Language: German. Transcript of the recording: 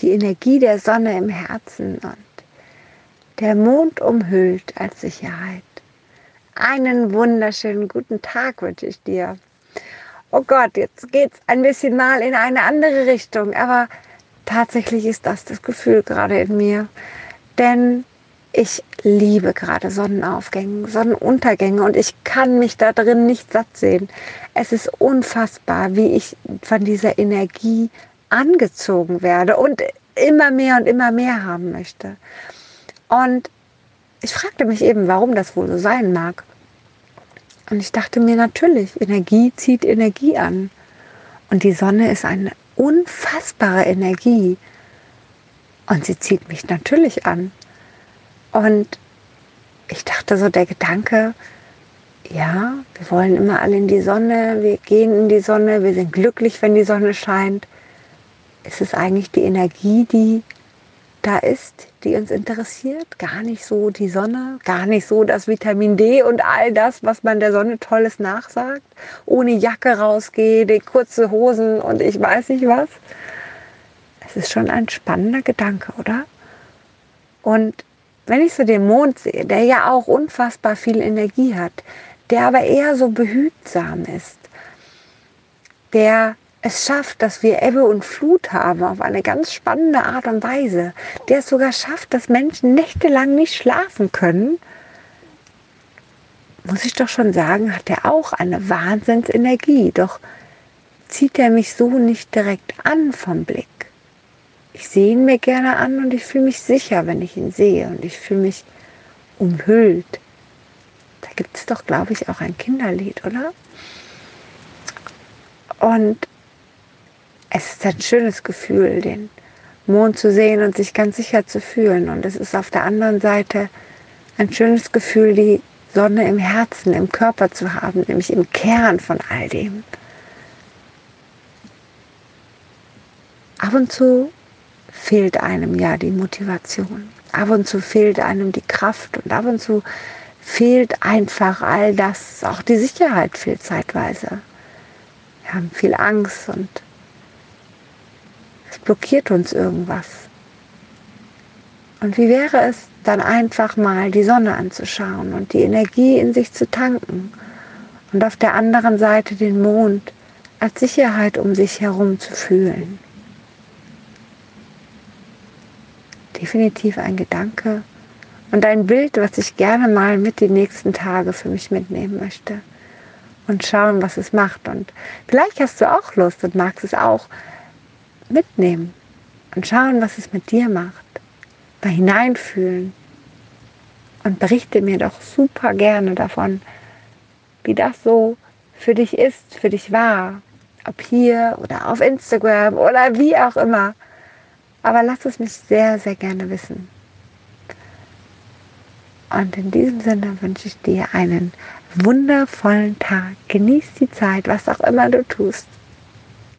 die Energie der Sonne im Herzen und der Mond umhüllt als Sicherheit. Einen wunderschönen guten Tag wünsche ich dir. Oh Gott, jetzt geht es ein bisschen mal in eine andere Richtung, aber tatsächlich ist das das Gefühl gerade in mir. Denn ich liebe gerade Sonnenaufgänge, Sonnenuntergänge und ich kann mich da drin nicht satt sehen. Es ist unfassbar, wie ich von dieser Energie angezogen werde und immer mehr und immer mehr haben möchte. Und ich fragte mich eben, warum das wohl so sein mag. Und ich dachte mir natürlich, Energie zieht Energie an. Und die Sonne ist eine unfassbare Energie. Und sie zieht mich natürlich an. Und ich dachte so, der Gedanke, ja, wir wollen immer alle in die Sonne, wir gehen in die Sonne, wir sind glücklich, wenn die Sonne scheint. Ist es eigentlich die Energie, die da ist, die uns interessiert. Gar nicht so die Sonne, gar nicht so das Vitamin D und all das, was man der Sonne Tolles nachsagt. Ohne Jacke rausgehe, kurze Hosen und ich weiß nicht was. Es ist schon ein spannender Gedanke, oder? Und wenn ich so den Mond sehe, der ja auch unfassbar viel Energie hat, der aber eher so behütsam ist, der es schafft, dass wir Ebbe und Flut haben auf eine ganz spannende Art und Weise, der es sogar schafft, dass Menschen nächtelang nicht schlafen können, muss ich doch schon sagen, hat er auch eine Wahnsinnsenergie. Doch zieht er mich so nicht direkt an vom Blick. Ich sehe ihn mir gerne an und ich fühle mich sicher, wenn ich ihn sehe und ich fühle mich umhüllt. Da gibt es doch, glaube ich, auch ein Kinderlied, oder? Und es ist ein schönes Gefühl, den Mond zu sehen und sich ganz sicher zu fühlen. Und es ist auf der anderen Seite ein schönes Gefühl, die Sonne im Herzen, im Körper zu haben, nämlich im Kern von all dem. Ab und zu fehlt einem ja die Motivation. Ab und zu fehlt einem die Kraft und ab und zu fehlt einfach all das, auch die Sicherheit fehlt zeitweise. Wir haben viel Angst und blockiert uns irgendwas. Und wie wäre es dann einfach mal die Sonne anzuschauen und die Energie in sich zu tanken und auf der anderen Seite den Mond als Sicherheit um sich herum zu fühlen. Definitiv ein Gedanke und ein Bild, was ich gerne mal mit die nächsten Tage für mich mitnehmen möchte und schauen, was es macht. Und vielleicht hast du auch Lust und magst es auch, mitnehmen und schauen, was es mit dir macht. Mal hineinfühlen und berichte mir doch super gerne davon, wie das so für dich ist, für dich war. Ob hier oder auf Instagram oder wie auch immer. Aber lass es mich sehr, sehr gerne wissen. Und in diesem Sinne wünsche ich dir einen wundervollen Tag. Genieß die Zeit, was auch immer du tust.